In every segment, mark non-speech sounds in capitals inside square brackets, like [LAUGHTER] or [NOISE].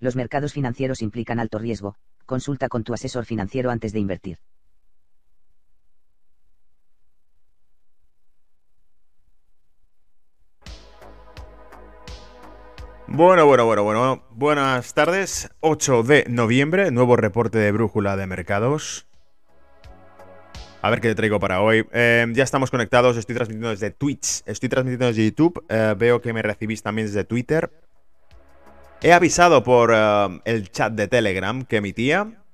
Los mercados financieros implican alto riesgo, consulta con tu asesor financiero antes de invertir. Bueno, bueno, bueno, bueno. Buenas tardes. 8 de noviembre, nuevo reporte de brújula de mercados. A ver qué te traigo para hoy. Eh, ya estamos conectados, estoy transmitiendo desde Twitch, estoy transmitiendo desde YouTube. Eh, veo que me recibís también desde Twitter. He avisado por eh, el chat de Telegram que emitía.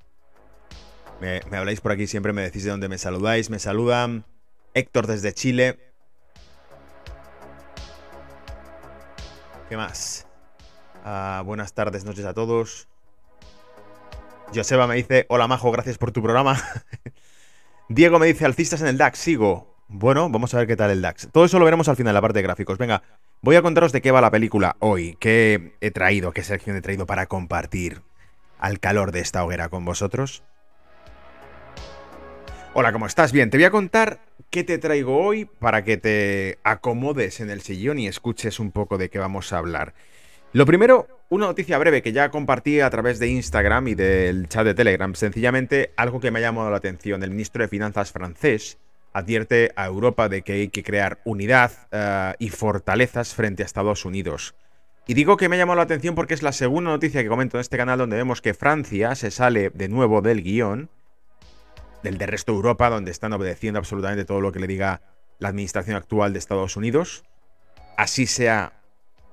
Me, me habláis por aquí, siempre me decís de dónde me saludáis. Me saludan Héctor desde Chile. ¿Qué más? Ah, buenas tardes, noches a todos. Joseba me dice, hola Majo, gracias por tu programa. [LAUGHS] Diego me dice, alcistas en el DAX, sigo. Bueno, vamos a ver qué tal el DAX. Todo eso lo veremos al final, la parte de gráficos. Venga, Voy a contaros de qué va la película hoy, qué he traído, qué selección he traído para compartir al calor de esta hoguera con vosotros. Hola, ¿cómo estás? Bien, te voy a contar qué te traigo hoy para que te acomodes en el sillón y escuches un poco de qué vamos a hablar. Lo primero, una noticia breve que ya compartí a través de Instagram y del chat de Telegram. Sencillamente, algo que me ha llamado la atención. El ministro de Finanzas francés advierte a Europa de que hay que crear unidad eh, y fortalezas frente a Estados Unidos. Y digo que me ha llamado la atención porque es la segunda noticia que comento en este canal donde vemos que Francia se sale de nuevo del guion, del de resto de Europa, donde están obedeciendo absolutamente todo lo que le diga la administración actual de Estados Unidos. Así sea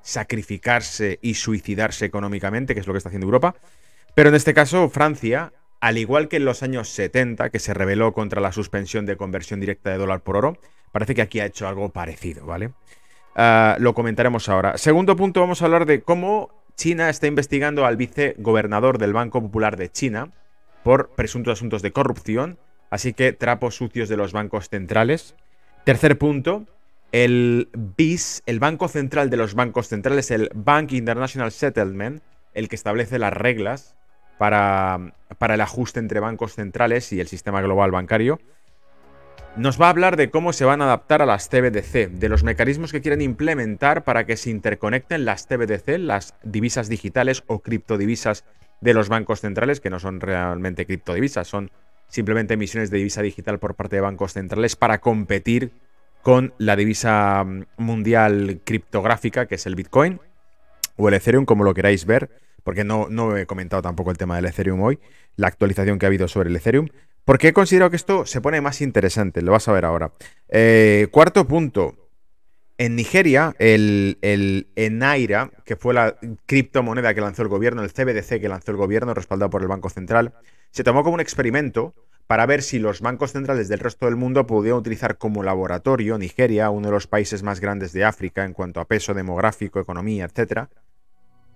sacrificarse y suicidarse económicamente, que es lo que está haciendo Europa. Pero en este caso, Francia al igual que en los años 70, que se rebeló contra la suspensión de conversión directa de dólar por oro, parece que aquí ha hecho algo parecido, ¿vale? Ah, lo comentaremos ahora. Segundo punto, vamos a hablar de cómo China está investigando al vicegobernador del Banco Popular de China por presuntos asuntos de corrupción, así que trapos sucios de los bancos centrales. Tercer punto, el BIS, el Banco Central de los Bancos Centrales, el Bank International Settlement, el que establece las reglas para, el ajuste entre bancos centrales y el sistema global bancario, nos va a hablar de cómo se van a adaptar a las CBDC, de los mecanismos que quieren implementar para que se interconecten las CBDC, las divisas digitales o criptodivisas de los bancos centrales, que no son realmente criptodivisas, son simplemente emisiones de divisa digital por parte de bancos centrales para competir con la divisa mm, mundial criptográfica, que es el Bitcoin o el Ethereum, como lo queráis ver porque no, no he comentado tampoco el tema del Ethereum hoy, la actualización que ha habido sobre el Ethereum, porque he considerado que esto se pone más interesante, lo vas a ver ahora. Eh, cuarto punto. En Nigeria, el, el Enaira, que fue la criptomoneda que lanzó el gobierno, el CBDC que lanzó el gobierno, respaldado por el Banco Central, se tomó como un experimento para ver si los bancos centrales del resto del mundo podían utilizar como laboratorio Nigeria, uno de los países más grandes de África en cuanto a peso demográfico, economía, etcétera,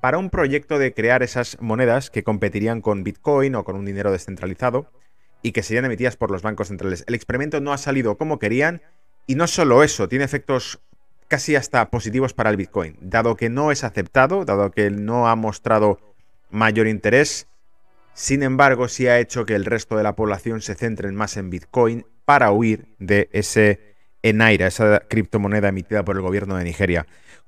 para un proyecto de crear esas monedas que competirían con Bitcoin o con un dinero descentralizado y que serían emitidas por los bancos centrales. El experimento no ha salido como querían y no solo eso, tiene efectos casi hasta positivos para el Bitcoin. Dado que no es aceptado, dado que no ha mostrado mayor interés, sin embargo sí ha hecho que el resto de la población se centre más en Bitcoin para huir de ese Enaira, esa criptomoneda emitida por el gobierno de Nigeria.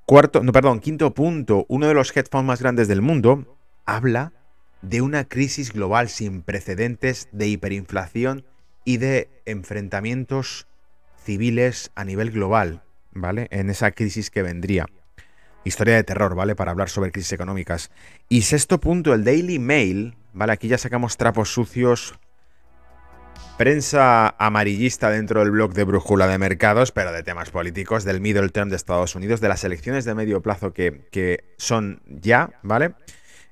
Cuarto, no, perdón, quinto punto, uno de los funds más grandes del mundo habla de una crisis global sin precedentes de hiperinflación y de enfrentamientos civiles a nivel global, ¿vale? En esa crisis que vendría. Historia de terror, ¿vale? Para hablar sobre crisis económicas. Y sexto punto, el Daily Mail, ¿vale? Aquí ya sacamos trapos sucios Prensa amarillista dentro del blog de Brújula de Mercados, pero de temas políticos, del middle term de Estados Unidos, de las elecciones de medio plazo que, son ya, ¿vale?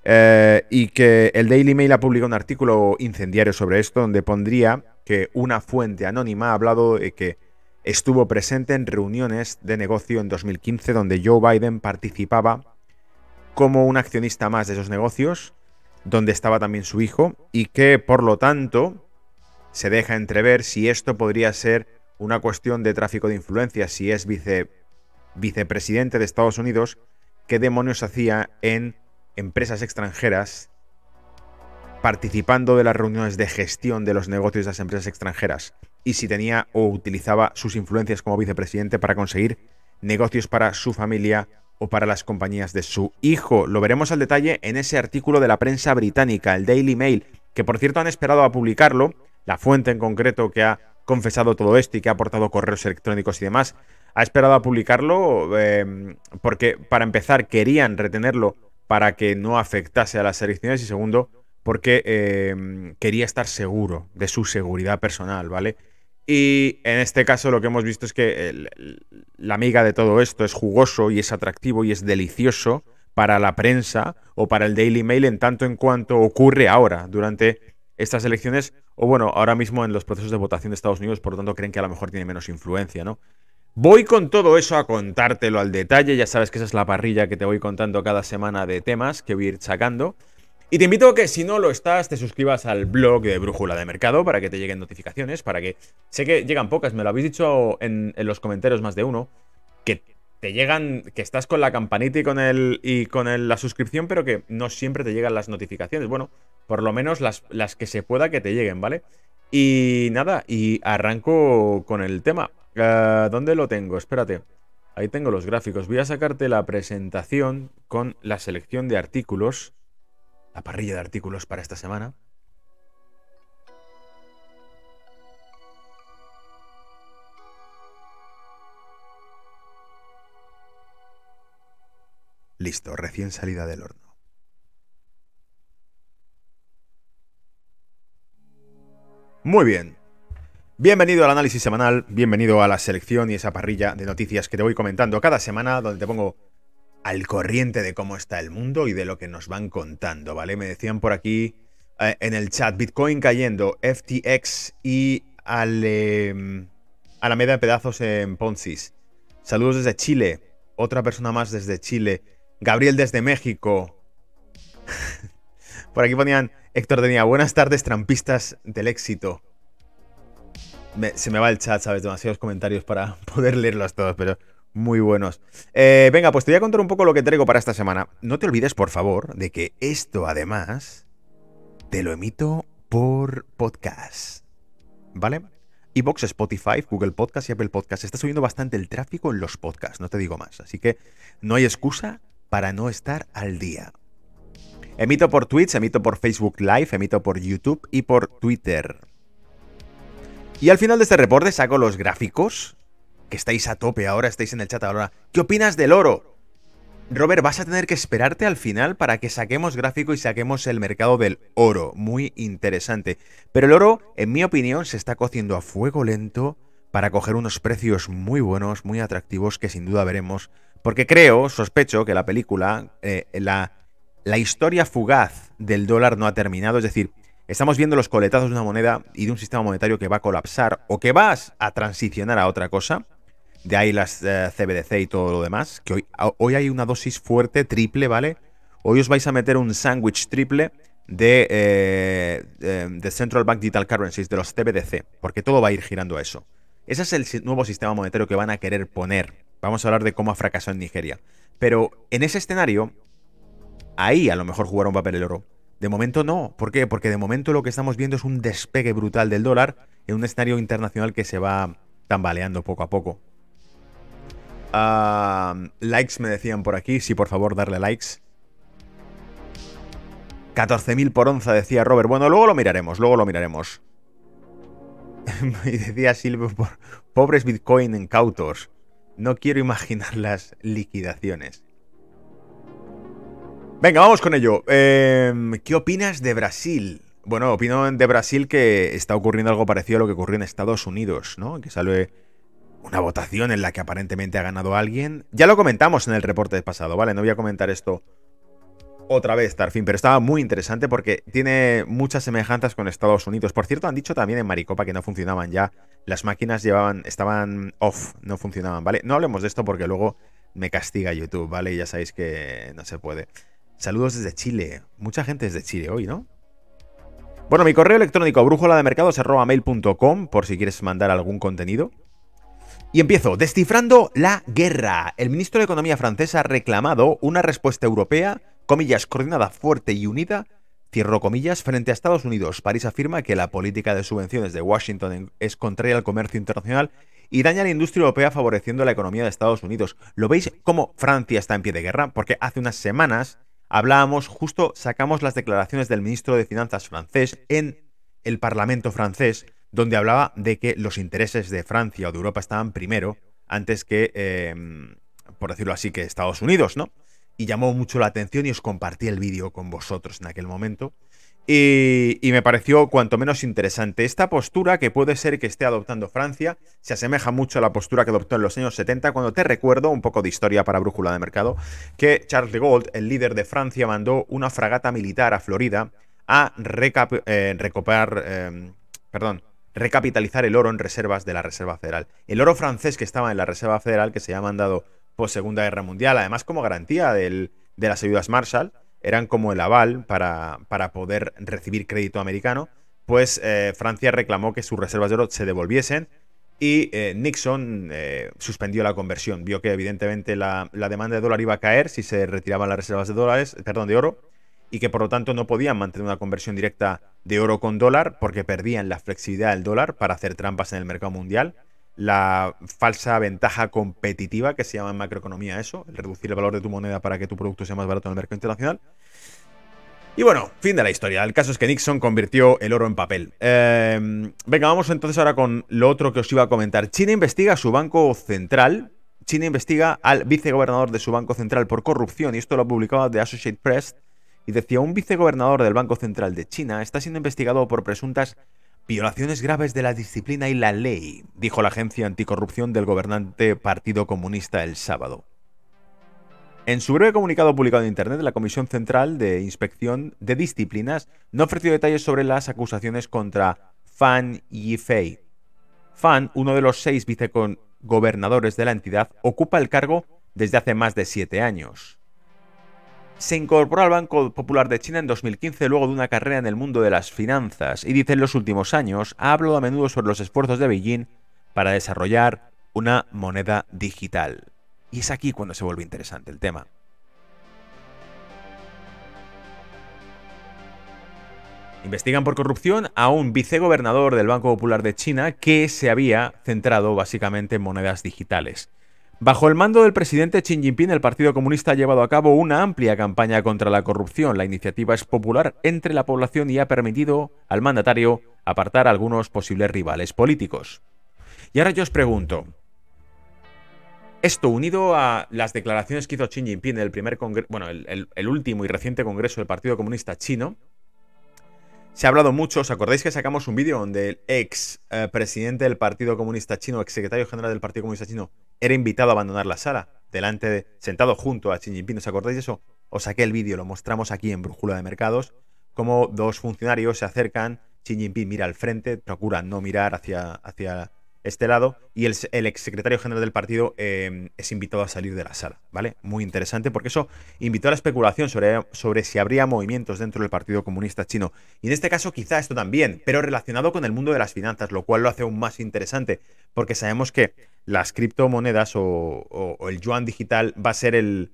Eh, y que el Daily Mail ha publicado un artículo incendiario sobre esto, donde pondría que una fuente anónima ha hablado de que estuvo presente en reuniones de negocio en 2015, donde Joe Biden participaba como un accionista más de esos negocios donde estaba también su hijo, y que por lo tanto se deja entrever si esto podría ser una cuestión de tráfico de influencia, si es vice, vicepresidente de Estados Unidos, qué demonios hacía en empresas extranjeras participando de las reuniones de gestión de los negocios de las empresas extranjeras y si tenía o utilizaba sus influencias como vicepresidente para conseguir negocios para su familia o para las compañías de su hijo. Lo veremos al detalle en ese artículo de la prensa británica, el Daily Mail, que por cierto han esperado a publicarlo, la fuente en concreto que ha confesado todo esto y que ha aportado correos electrónicos y demás, ha esperado a publicarlo em, porque para empezar querían retenerlo para que no afectase a las elecciones y segundo porque em, quería estar seguro de su seguridad personal, ¿vale? Y en este caso lo que hemos visto es que la amiga de todo esto es jugoso y es atractivo y es delicioso para la prensa o para el Daily Mail en tanto en cuanto ocurre ahora, durante estas elecciones, o bueno, ahora mismo en los procesos de votación de Estados Unidos, por lo tanto creen que a lo mejor tiene menos influencia, ¿no? Voy con todo eso a contártelo al detalle, ya sabes que esa es la parrilla que te voy contando cada semana de temas que voy a ir sacando. Y te invito a que si no lo estás, te suscribas al blog de Brújula de Mercado para que te lleguen notificaciones, para que... Sé que llegan pocas, me lo habéis dicho en, los comentarios más de uno, te llegan, que estás con la campanita y con, el, y con la suscripción, pero que no siempre te llegan las notificaciones. Bueno, por lo menos las, las que se pueda que te lleguen, ¿vale? Y nada, y arranco con el tema. Ah, ¿Dónde lo tengo? Espérate. Ahí tengo los gráficos. Voy a sacarte la presentación con la selección de artículos la parrilla de artículos para esta semana. Listo, recién salida del horno. Muy bien. Bienvenido al análisis semanal, bienvenido a la selección y esa parrilla de noticias que te voy comentando cada semana, donde te pongo al corriente de cómo está el mundo y de lo que nos van contando, ¿vale? Me decían por aquí eh, en el chat, Bitcoin cayendo, FTX y al, em, a la media de pedazos en Ponzi. Saludos desde Chile, otra persona más desde Chile, Gabriel desde México. [LAUGHS] por aquí ponían, Héctor tenía, buenas tardes trampistas del éxito. se me va el chat, ¿sabes? Demasiados comentarios para [LAUGHS] poder leerlos todos, pero muy buenos. Eh, venga, pues te voy a contar un poco lo que traigo para esta semana. No te olvides, por favor, de que esto además te lo emito por podcast. ¿Vale? Evox, Spotify, Google Podcast y Apple Podcast. Está subiendo bastante el tráfico en los podcasts, no te digo más. Así que no hay excusa para no estar al día. Emito por Twitch, emito por Facebook Live, emito por YouTube y por Twitter. Y al final de este reporte saco los gráficos que estáis a tope ahora, estáis en el chat ahora. ¿Qué opinas del oro? Robert, vas a tener que esperarte al final para que saquemos gráfico y saquemos el mercado del oro. Muy interesante. Pero el oro, en mi opinión, se está cociendo a fuego lento para coger unos precios muy buenos, muy atractivos, que sin duda veremos. Porque creo, sospecho, que la película, eh, la, historia fugaz del dólar no ha terminado. Es decir, estamos viendo los coletazos de una moneda y de un sistema monetario que va a colapsar o que va a transicionar a otra cosa de ahí las eh, CBDC y todo lo demás, que hoy, hoy hay una dosis fuerte, triple, ¿vale? Hoy os vais a meter un sándwich triple de, eh, de, Central Bank Digital Currencies, de los CBDC, porque todo va a ir girando a eso. Ese es el nuevo sistema monetario que van a querer poner. Vamos a hablar de cómo ha fracasado en Nigeria. Pero en ese escenario, ahí a lo mejor jugará un papel el oro. De momento no. ¿Por qué? Porque de momento lo que estamos viendo es un despegue brutal del dólar en un escenario internacional que se va tambaleando poco a poco likes me decían por aquí, sí, por favor, darle likes. 14.000 por onza, decía Robert. Bueno, luego lo miraremos, luego lo miraremos. [LAUGHS] y decía Silvio, pobres Bitcoin incautos. No quiero imaginar [LAUGHS] las liquidaciones. Venga, vamos con ello. Em, ¿Qué opinas de Brasil? Bueno, opino de Brasil que está ocurriendo algo parecido a lo que ocurrió en Estados Unidos, ¿no? Que sale una votación en la que aparentemente ha ganado alguien. Ya lo comentamos en el reporte pasado, ¿vale? No voy a comentar esto otra vez, Tarfin, pero estaba muy interesante porque tiene muchas semejanzas con Estados Unidos. Por cierto, han dicho también en Maricopa que no funcionaban ya. Las máquinas llevaban, estaban off, no funcionaban, ¿vale? No hablemos de esto porque luego me castiga YouTube, ¿vale? Ya sabéis que no se puede. Saludos desde Chile. Mucha gente desde Chile hoy, ¿no? Bueno, mi correo electrónico brújula de mercados mail.com por si quieres mandar algún contenido. Y empiezo, descifrando la guerra. El ministro de Economía francés ha reclamado una respuesta europea, comillas, coordinada, fuerte y unida, cierro comillas, frente a Estados Unidos. París afirma que la política de subvenciones de Washington es contraria al comercio internacional y daña a la industria europea favoreciendo la economía de Estados Unidos. ¿Lo veis cómo Francia está en pie de guerra? Porque hace unas semanas hablábamos, justo sacamos las declaraciones del ministro de Finanzas francés en el Parlamento francés, donde hablaba de que los intereses de Francia o de Europa estaban primero antes que, em, por decirlo así, que Estados Unidos, ¿no? Y llamó mucho la atención y os compartí el vídeo con vosotros en aquel momento. Y, me pareció cuanto menos interesante. Esta postura que puede ser que esté adoptando Francia se asemeja mucho a la postura que adoptó en los años 70, cuando te recuerdo, un poco de historia para brújula de mercado, que Charles de Gaulle, el líder de Francia, mandó una fragata militar a Florida a eh, em, perdón, recapitalizar el oro en reservas de la Reserva Federal. El oro francés que estaba en la Reserva Federal, que se ha mandado post Segunda Guerra Mundial, además como garantía de las ayudas Marshall, eran como el aval para, para poder recibir crédito americano, pues eh, Francia reclamó que sus reservas de oro se devolviesen y eh, Nixon eh, suspendió la conversión. Vio que evidentemente la, demanda de dólar iba a caer si se retiraban las reservas de dólares, perdón, de oro, y que por lo tanto no podían mantener una conversión directa de oro con dólar porque perdían la flexibilidad del dólar para hacer trampas en el mercado mundial la falsa ventaja competitiva que se llama en macroeconomía eso, el reducir el valor de tu moneda para que tu producto sea más barato en el mercado internacional. Y bueno, fin de la historia. El caso es que Nixon convirtió el oro en papel. Em, venga, vamos entonces ahora con lo otro que os iba a comentar. China investiga a su banco central. China investiga al vicegobernador de su banco central por corrupción, y esto lo ha publicado The Associated Press. Y decía, un vicegobernador del Banco Central de China está siendo investigado por presuntas Violaciones graves de la disciplina y la ley, dijo la agencia anticorrupción del gobernante Partido Comunista el sábado. En su breve comunicado publicado en Internet, la Comisión Central de Inspección de Disciplinas no ofreció detalles sobre las acusaciones contra Fan Yifei. Fan, uno de los seis vicegobernadores de la entidad, ocupa el cargo desde hace más de siete años. Se incorporó al Banco Popular de China en 2015 luego de una carrera en el mundo de las finanzas y dice en los últimos años ha hablado a menudo sobre los esfuerzos de Beijing para desarrollar una moneda digital. Y es aquí cuando se vuelve interesante el tema. Investigan por corrupción a un vicegobernador del Banco Popular de China que se había centrado básicamente en monedas digitales. Bajo el mando del presidente Xi Jinping, el Partido Comunista ha llevado a cabo una amplia campaña contra la corrupción. La iniciativa es popular entre la población y ha permitido al mandatario apartar a algunos posibles rivales políticos. Y ahora yo os pregunto, esto unido a las declaraciones que hizo Xi Jinping en el primer congreso, bueno, el último y reciente congreso del Partido Comunista Chino, se ha hablado mucho, ¿os acordáis que sacamos un vídeo donde el ex eh, presidente del Partido Comunista Chino, ex secretario general del Partido Comunista Chino, era invitado a abandonar la sala, delante de, sentado junto a Xi Jinping? ¿Os acordáis de eso? Os saqué el vídeo, lo mostramos aquí en Brújula de Mercados, como dos funcionarios se acercan, Xi Jinping mira al frente, procura no mirar hacia, hacia este lado y el, el exsecretario general del partido em, es invitado a salir de la sala, ¿vale? Muy interesante porque eso invitó a la especulación sobre, sobre si habría movimientos dentro del Partido Comunista Chino. Y en este caso quizá esto también, pero relacionado con el mundo de las finanzas, lo cual lo hace aún más interesante porque sabemos que las criptomonedas o el yuan digital va a ser el,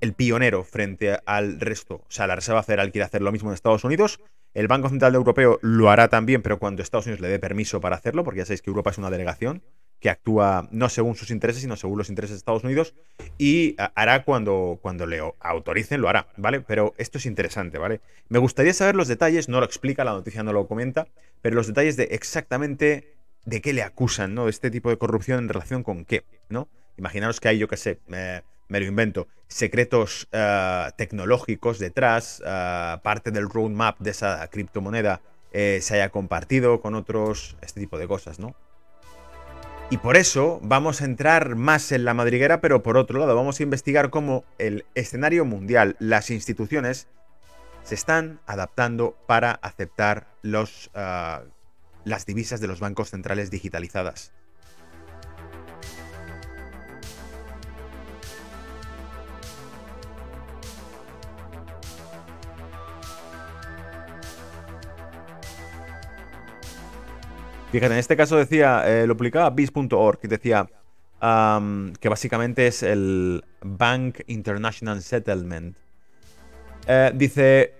el pionero frente al resto. O sea, la Reserva Federal quiere hacer lo mismo en Estados Unidos. El Banco Central Europeo lo hará también, pero cuando Estados Unidos le dé permiso para hacerlo, porque ya sabéis que Europa es una delegación que actúa no según sus intereses, sino según los intereses de Estados Unidos, y hará cuando, cuando le autoricen, lo hará, ¿vale? Pero esto es interesante, ¿vale? Me gustaría saber los detalles, no lo explica, la noticia no lo comenta, pero los detalles de exactamente de qué le acusan, ¿no? De este tipo de corrupción en relación con qué, ¿no? Imaginaros que hay, yo qué sé, eh, me lo invento, secretos eh, tecnológicos detrás, eh, parte del roadmap de esa criptomoneda eh, se haya compartido con otros, este tipo de cosas, ¿no? Y por eso vamos a entrar más en la madriguera, pero por otro lado vamos a investigar cómo el escenario mundial, las instituciones, se están adaptando para aceptar las divisas de los bancos centrales digitalizadas. Fíjate, en este caso decía, eh, lo publicaba bis.org, que decía que básicamente es el Bank International Settlement. Eh, dice,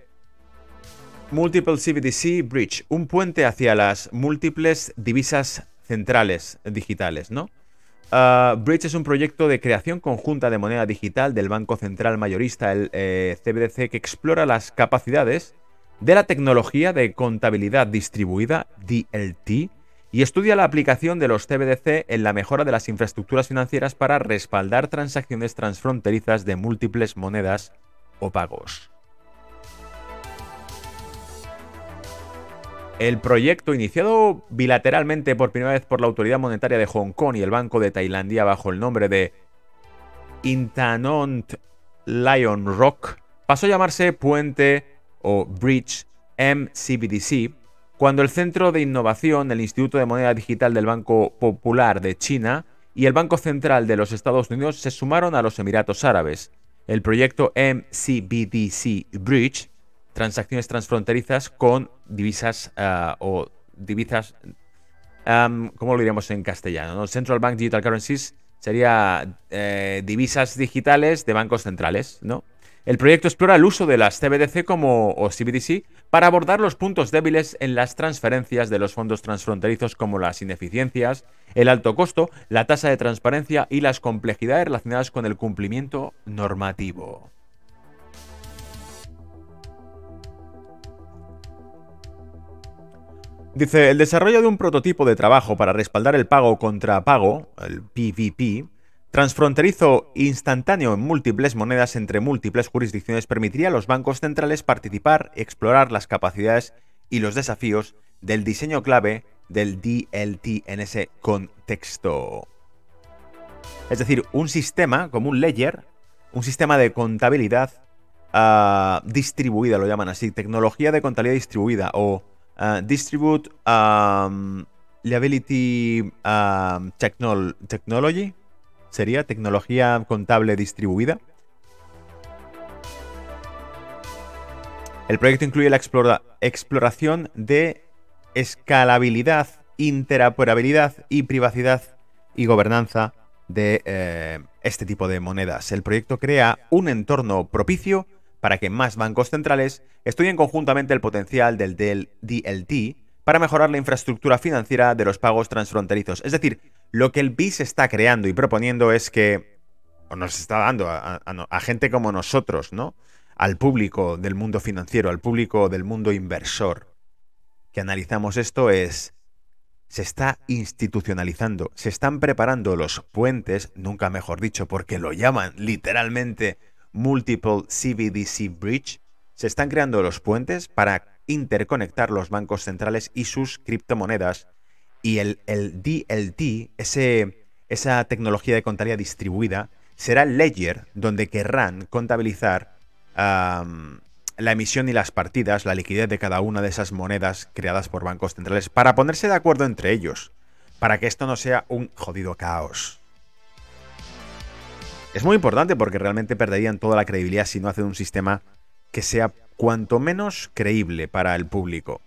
Multiple CBDC Bridge, un puente hacia las múltiples divisas centrales digitales, ¿no? Ah, Bridge es un proyecto de creación conjunta de moneda digital del Banco Central Mayorista, el CBDC, eh, que explora las capacidades de la tecnología de contabilidad distribuida, DLT, y estudia la aplicación de los CBDC en la mejora de las infraestructuras financieras para respaldar transacciones transfronterizas de múltiples monedas o pagos. El proyecto, iniciado bilateralmente por primera vez por la Autoridad Monetaria de Hong Kong y el Banco de Tailandia bajo el nombre de Intanont Lion Rock, pasó a llamarse Puente o Bridge MCBDC cuando el Centro de Innovación del Instituto de Moneda Digital del Banco Popular de China y el Banco Central de los Estados Unidos se sumaron a los Emiratos Árabes. El proyecto MCBDC Bridge transacciones transfronterizas con divisas ah, o divisas, ¿cómo lo diríamos en castellano? Central Bank Digital Currencies sería eh, divisas digitales de bancos centrales, ¿no? El proyecto explora el uso de las CBDC como, o CBDC para abordar los puntos débiles en las transferencias de los fondos transfronterizos como las ineficiencias, el alto costo, la tasa de transparencia y las complejidades relacionadas con el cumplimiento normativo. Dice, el desarrollo de un prototipo de trabajo para respaldar el pago contra pago, el PVP, transfronterizo instantáneo en múltiples monedas entre múltiples jurisdicciones permitiría a los bancos centrales participar, explorar las capacidades y los desafíos del diseño clave del DLT en ese contexto. Es decir, un sistema como un ledger, un sistema de contabilidad ah, distribuida, lo llaman así, tecnología de contabilidad distribuida o Uh, distribute um, Liability Technology. Sería tecnología contable distribuida. El proyecto incluye la exploración de escalabilidad, interoperabilidad y privacidad y gobernanza de eh, este tipo de monedas. El proyecto crea un entorno propicio para que más bancos centrales estudien conjuntamente el potencial del DLT para mejorar la infraestructura financiera de los pagos transfronterizos. Es decir, lo que el BIS está creando y proponiendo es que, o nos está dando a, gente como nosotros, ¿no? Al público del mundo financiero, al público del mundo inversor, que analizamos esto es, se está institucionalizando, se están preparando los puentes, nunca mejor dicho, porque lo llaman literalmente Multiple CBDC Bridge, se están creando los puentes para interconectar los bancos centrales y sus criptomonedas. Y el, el DLT, ese, esa tecnología de contabilidad distribuida, será el ledger donde querrán contabilizar la emisión y las partidas, la liquidez de cada una de esas monedas creadas por bancos centrales, para ponerse de acuerdo entre ellos, para que esto no sea un jodido caos. Es muy importante porque realmente perderían toda la credibilidad si no hacen un sistema que sea cuanto menos creíble para el público.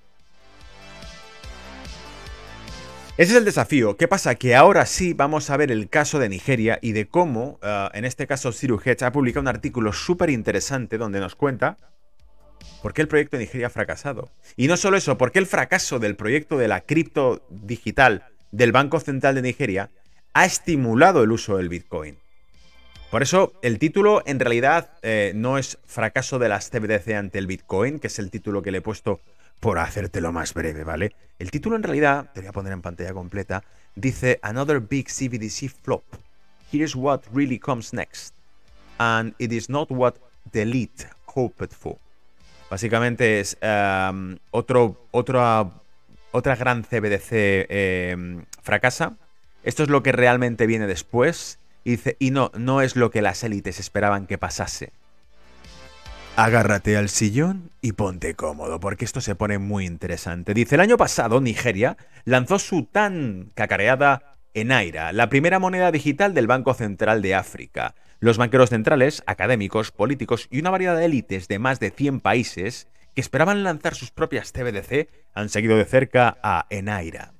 Ese es el desafío. ¿Qué pasa? Que ahora sí vamos a ver el caso de Nigeria y de cómo, eh, en este caso, Siru Hedge ha publicado un artículo súper interesante donde nos cuenta por qué el proyecto de Nigeria ha fracasado. Y no solo eso, por qué el fracaso del proyecto de la cripto digital del Banco Central de Nigeria ha estimulado el uso del Bitcoin. Por eso el título en realidad eh, no es fracaso de las CBDC ante el Bitcoin, que es el título que le he puesto por hacértelo más breve, ¿vale? El título en realidad, te voy a poner en pantalla completa, dice Another Big CBDC Flop. Here's what really comes next. And it is not what the elite hoped for. Básicamente es em, otro, otra, otra gran CBDC em, fracasa. Esto es lo que realmente viene después y y no, no es lo que las élites esperaban que pasase. Agárrate al sillón y ponte cómodo, porque esto se pone muy interesante. Dice, el año pasado Nigeria lanzó su tan cacareada Enaira, la primera moneda digital del Banco Central de África. Los banqueros centrales, académicos, políticos y una variedad de élites de más de 100 países que esperaban lanzar sus propias CBDC han seguido de cerca a Enaira.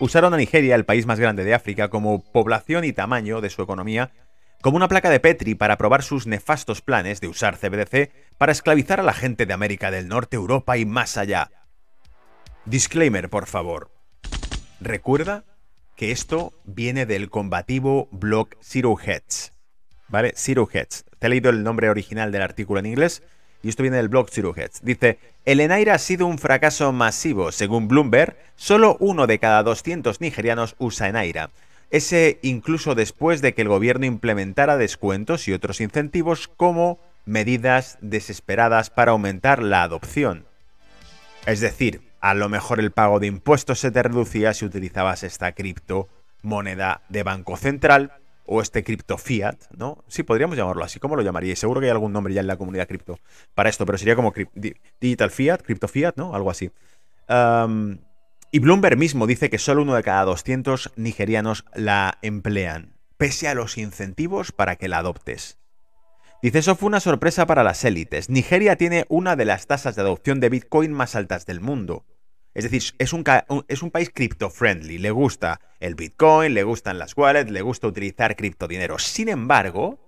usaron a Nigeria, el país más grande de África, como población y tamaño de su economía, como una placa de Petri para probar sus nefastos planes de usar CBDC para esclavizar a la gente de América del Norte, Europa y más allá. Disclaimer, por favor. Recuerda que esto viene del combativo blog Zero Heads. ¿Vale? Zero Heads. Te he leído el nombre original del artículo en inglés y esto viene del blog Zero Heads. Dice, el Enaira ha sido un fracaso masivo. Según Bloomberg, solo uno de cada 200 nigerianos usa Enaira. Ese incluso después de que el gobierno implementara descuentos y otros incentivos como medidas desesperadas para aumentar la adopción. Es decir, a lo mejor el pago de impuestos se te reducía si utilizabas esta criptomoneda de banco central o este cripto fiat, ¿no? Sí, podríamos llamarlo así. ¿Cómo lo llamaríais? Seguro que hay algún nombre ya en la comunidad cripto para esto, pero sería como digital fiat, cripto fiat, ¿no? Algo así. Y Bloomberg mismo dice que solo uno de cada 200 nigerianos la emplean, pese a los incentivos para que la adoptes. Dice, eso fue una sorpresa para las élites. Nigeria tiene una de las tasas de adopción de Bitcoin más altas del mundo. Es decir, es un, país cripto-friendly. Le gusta el Bitcoin, le gustan las wallets, le gusta utilizar criptodinero. Sin embargo,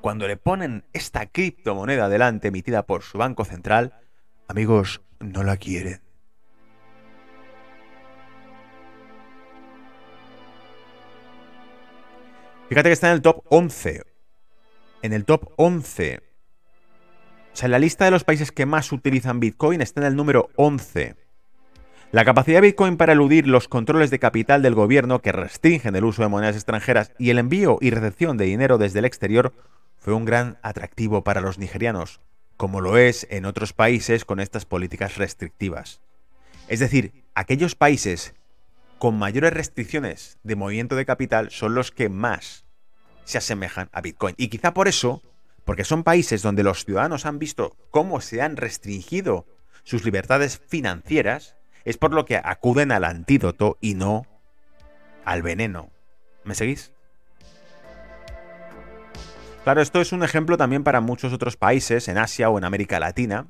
cuando le ponen esta criptomoneda delante emitida por su banco central, amigos, no la quieren. Fíjate que está en el top 11. En el top 11. O sea, en la lista de los países que más utilizan Bitcoin está en el número 11. La capacidad de Bitcoin para eludir los controles de capital del gobierno que restringen el uso de monedas extranjeras y el envío y recepción de dinero desde el exterior fue un gran atractivo para los nigerianos, como lo es en otros países con estas políticas restrictivas. Es decir, aquellos países con mayores restricciones de movimiento de capital son los que más se asemejan a Bitcoin. Y quizá por eso, porque son países donde los ciudadanos han visto cómo se han restringido sus libertades financieras, es por lo que acuden al antídoto y no al veneno. ¿Me seguís? Claro, esto es un ejemplo también para muchos otros países en Asia o en América Latina,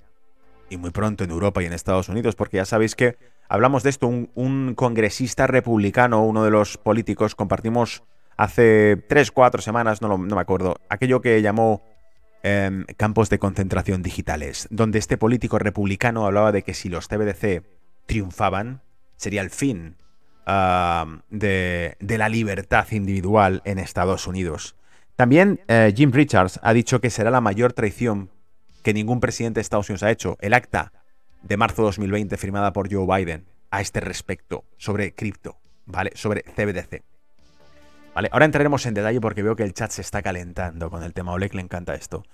y muy pronto en Europa y en Estados Unidos, porque ya sabéis que hablamos de esto, un, congresista republicano, uno de los políticos, compartimos hace tres, cuatro semanas, no, no me acuerdo, aquello que llamó em, campos de concentración digitales, donde este político republicano hablaba de que si los CBDC triunfaban, sería el fin de, la libertad individual en Estados Unidos. También eh, Jim Richards ha dicho que será la mayor traición que ningún presidente de Estados Unidos ha hecho, el acta de marzo de 2020 firmada por Joe Biden a este respecto sobre cripto, ¿vale? Sobre CBDC. Vale, ahora entraremos en detalle porque veo que el chat se está calentando con el tema. Oleg le encanta esto.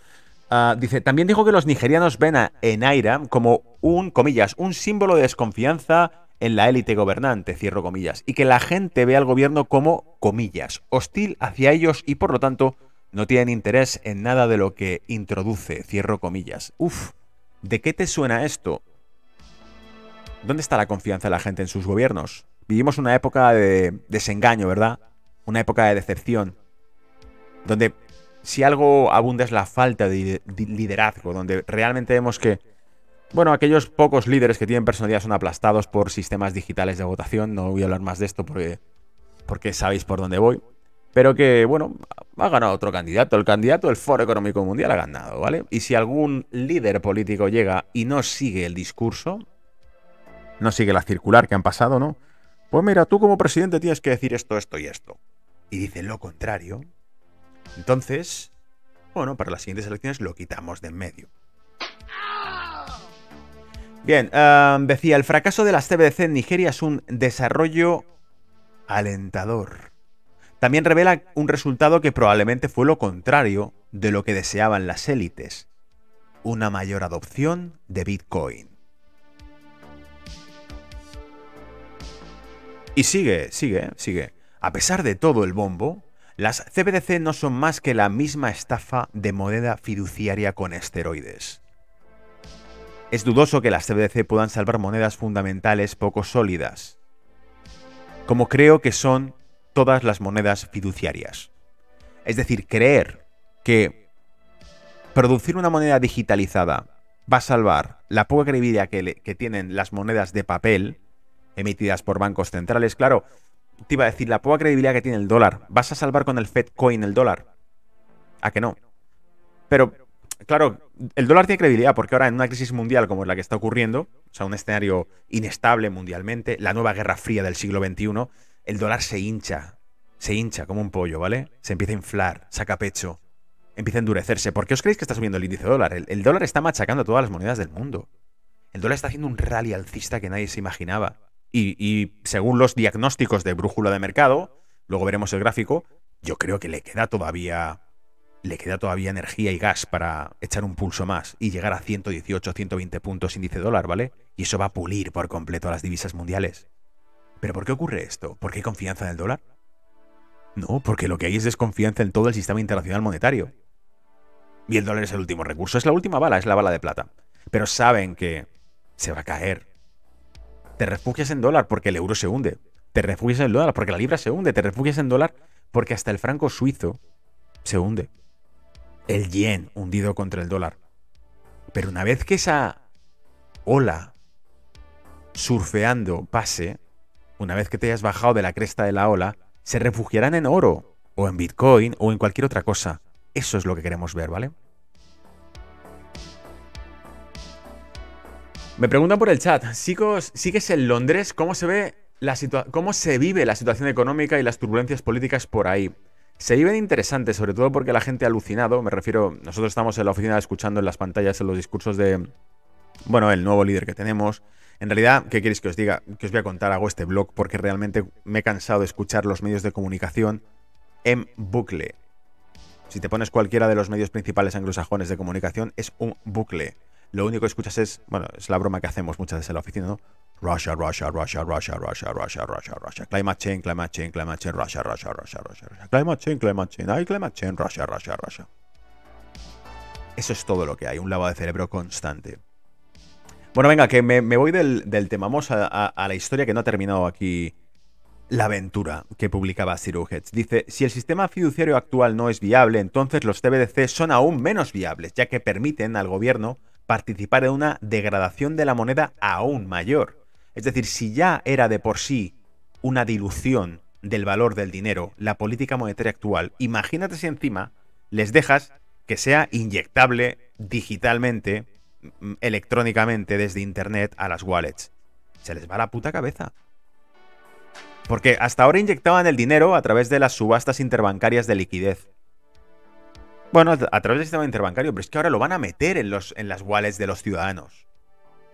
Ah, dice, también dijo que los nigerianos ven a Enaira como un, comillas, un símbolo de desconfianza en la élite gobernante, cierro comillas, y que la gente ve al gobierno como, comillas, hostil hacia ellos y por lo tanto no tienen interés en nada de lo que introduce, cierro comillas. Uf, ¿de qué te suena esto? ¿Dónde está la confianza de la gente en sus gobiernos? Vivimos una época de desengaño, ¿verdad? Una época de decepción, donde si algo abunda es la falta de liderazgo, donde realmente vemos que, bueno, aquellos pocos líderes que tienen personalidad son aplastados por sistemas digitales de votación, no voy a hablar más de esto porque, porque sabéis por dónde voy, pero que, bueno, ha ganado otro candidato, el candidato del Foro Económico Mundial ha ganado, ¿vale? Y si algún líder político llega y no sigue el discurso, no sigue la circular que han pasado, ¿no? Pues mira, tú como presidente tienes que decir esto, esto y esto. Y dice lo contrario, entonces, bueno, para las siguientes elecciones lo quitamos de en medio. Bien, decía, el fracaso de las CBDC en Nigeria es un desarrollo alentador. También revela un resultado que probablemente fue lo contrario de lo que deseaban las élites. Una mayor adopción de Bitcoin. Y sigue, sigue, sigue. A pesar de todo el bombo, las CBDC no son más que la misma estafa de moneda fiduciaria con esteroides. Es dudoso que las CBDC puedan salvar monedas fundamentales poco sólidas, como creo que son todas las monedas fiduciarias. Es decir, creer que producir una moneda digitalizada va a salvar la poca credibilidad que, que tienen las monedas de papel emitidas por bancos centrales. Claro, te iba a decir, la poca credibilidad que tiene el dólar. ¿Vas a salvar con el Fed Coin el dólar? ¿A que no? Pero, claro, el dólar tiene credibilidad porque ahora en una crisis mundial como la que está ocurriendo, o sea, un escenario inestable mundialmente, la nueva guerra fría del siglo XXI, el dólar se hincha, se hincha como un pollo, ¿vale? Se empieza a inflar, saca pecho, empieza a endurecerse. ¿Por qué os creéis que está subiendo el índice de dólar? El, dólar está machacando todas las monedas del mundo. El dólar está haciendo un rally alcista que nadie se imaginaba. Y, según los diagnósticos de brújula de mercado, luego veremos el gráfico, yo creo que le queda todavía le queda todavía energía y gas para echar un pulso más y llegar a 118, 120 puntos índice dólar, ¿vale? Y eso va a pulir por completo a las divisas mundiales. ¿Pero por qué ocurre esto? ¿Por qué hay confianza en el dólar? No, porque lo que hay es desconfianza en todo el sistema internacional monetario. Y el dólar es el último recurso, es la última bala, es la bala de plata. Pero saben que se va a caer. Te refugias en dólar porque el euro se hunde. Te refugias en dólar porque la libra se hunde. Te refugias en dólar porque hasta el franco suizo se hunde. El yen hundido contra el dólar. Pero una vez que esa ola surfeando pase, una vez que te hayas bajado de la cresta de la ola, se refugiarán en oro, o en Bitcoin, o en cualquier otra cosa. Eso es lo que queremos ver, ¿vale? Me preguntan por el chat, chicos, ¿sigues en Londres? ¿Cómo se ve la cómo se vive la situación económica y las turbulencias políticas por ahí? Se viven interesantes, sobre todo porque la gente ha alucinado. Me refiero, nosotros estamos en la oficina escuchando en las pantallas en los discursos de, bueno, el nuevo líder que tenemos. En realidad, ¿qué queréis que os diga? Que os voy a contar, hago este blog porque realmente me he cansado de escuchar los medios de comunicación en bucle. Si te pones cualquiera de los medios principales anglosajones de comunicación, es un bucle. Lo único que escuchas es, bueno, es la broma que hacemos muchas veces en la oficina, ¿no? Russia, Russia, Russia, Russia, Russia, Russia, Russia, Russia. Climate change, climate change, climate change, Russia, Russia, Russia, Russia, Russia. Climate change, climate change, hay climate change, Russia, Russia, Russia. Eso es todo lo que hay, un lavado de cerebro constante. Bueno, venga, que me, voy del, tema. Vamos a, la historia que no ha terminado aquí la aventura que publicaba Zero Dice, si el sistema fiduciario actual no es viable, entonces los CBDC son aún menos viables, ya que permiten al gobierno participar en una degradación de la moneda aún mayor. Es decir, si ya era de por sí una dilución del valor del dinero, la política monetaria actual, imagínate si encima les dejas que sea inyectable digitalmente, mm, electrónicamente desde Internet a las wallets. Se les va la puta cabeza. Porque hasta ahora inyectaban el dinero a través de las subastas interbancarias de liquidez. Bueno, a través del sistema interbancario, pero es que ahora lo van a meter en, los, en las wallets de los ciudadanos.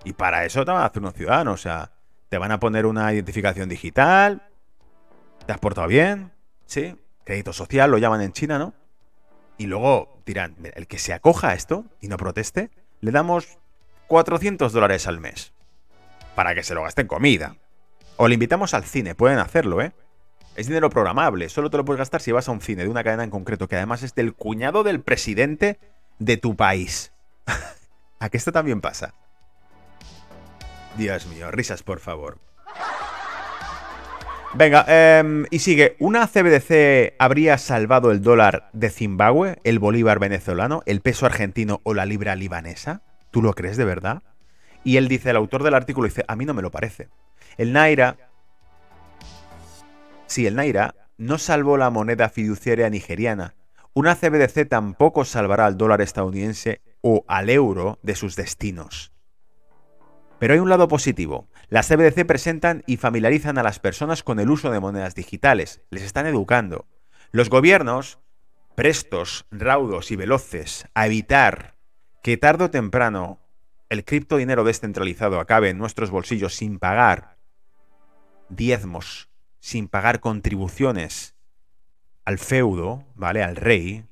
Y para eso te van a hacer unos ciudadanos. O sea, te van a poner una identificación digital. ¿Te has portado bien? Sí. Crédito social, lo llaman en China, ¿no? Y luego dirán, el que se acoja a esto y no proteste, le damos 400 dólares al mes. Para que se lo gaste en comida. O le invitamos al cine, pueden hacerlo, ¿eh? Es dinero programable, solo te lo puedes gastar si vas a un cine de una cadena en concreto, que además es del cuñado del presidente de tu país. [LAUGHS] ¿A qué esto también pasa? Dios mío, risas por favor. Venga, em, y sigue. ¿Una CBDC habría salvado el dólar de Zimbabue, el bolívar venezolano, el peso argentino o la libra libanesa? ¿Tú lo crees de verdad? Y él dice, el autor del artículo dice, a mí no me lo parece. El Naira... Sí, el Naira no salvó la moneda fiduciaria nigeriana. Una CBDC tampoco salvará al dólar estadounidense o al euro de sus destinos. Pero hay un lado positivo. Las CBDC presentan y familiarizan a las personas con el uso de monedas digitales. Les están educando. Los gobiernos, prestos, raudos y veloces a evitar que tarde o temprano el criptodinero descentralizado acabe en nuestros bolsillos sin pagar diezmos, sin pagar contribuciones al feudo, ¿vale? Al rey,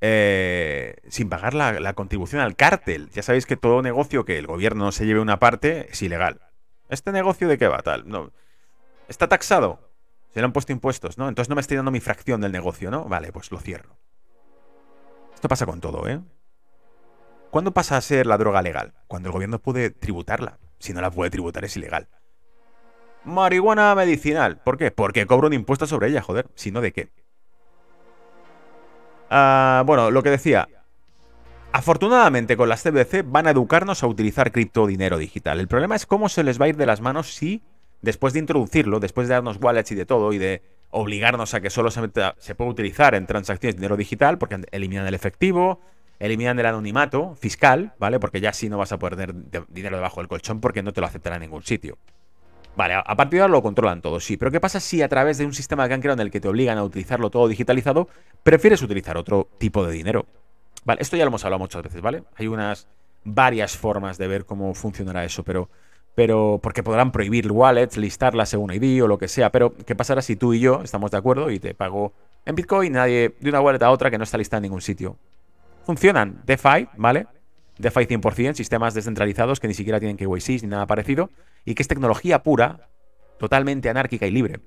eh, sin pagar la, contribución al cártel. Ya sabéis que todo negocio que el gobierno no se lleve una parte es ilegal. ¿Este negocio de qué va tal? No. ¿Está taxado? Se le han puesto impuestos, ¿no? Entonces no me estoy dando mi fracción del negocio, ¿no? Vale, pues lo cierro. Esto pasa con todo, ¿eh? ¿Cuándo pasa a ser la droga legal? Cuando el gobierno puede tributarla. Si no la puede tributar es ilegal. Marihuana medicinal. ¿Por qué? Porque cobro un impuesto sobre ella, joder. Si no, ¿de qué? Ah, bueno, lo que decía. Afortunadamente con las CBDC van a educarnos a utilizar criptodinero digital. El problema es cómo se les va a ir de las manos si después de introducirlo, después de darnos wallets y de todo y de obligarnos a que solo se, se pueda utilizar en transacciones de dinero digital, porque eliminan el efectivo, eliminan el anonimato fiscal, ¿vale? Porque ya sí no vas a poder tener dinero debajo del colchón porque no te lo aceptará en ningún sitio. Vale, a partir de ahora lo controlan todo, sí. Pero ¿qué pasa si a través de un sistema que han creado en el que te obligan a utilizarlo todo digitalizado, prefieres utilizar otro tipo de dinero? Vale, esto ya lo hemos hablado muchas veces, ¿vale? Hay unas varias formas de ver cómo funcionará eso, pero, pero porque podrán prohibir wallets, listarla según ID o lo que sea, pero ¿qué pasará si tú y yo estamos de acuerdo y te pago en Bitcoin nadie de una wallet a otra que no está listada en ningún sitio? Funcionan DeFi, ¿vale? DeFi 100%, sistemas descentralizados que ni siquiera tienen KYC ni nada parecido, y que es tecnología pura, totalmente anárquica y libre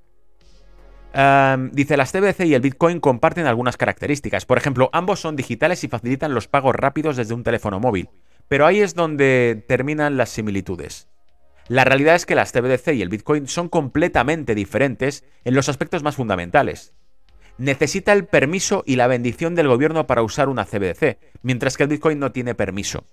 dice, las TBC y el Bitcoin comparten algunas características. Por ejemplo, ambos son digitales y facilitan los pagos rápidos desde un teléfono móvil. Pero ahí es donde terminan las similitudes. La realidad es que las TBDC y el Bitcoin son completamente diferentes en los aspectos más fundamentales. Necesita el permiso y la bendición del gobierno para usar una CBDC, mientras que el Bitcoin no tiene permiso.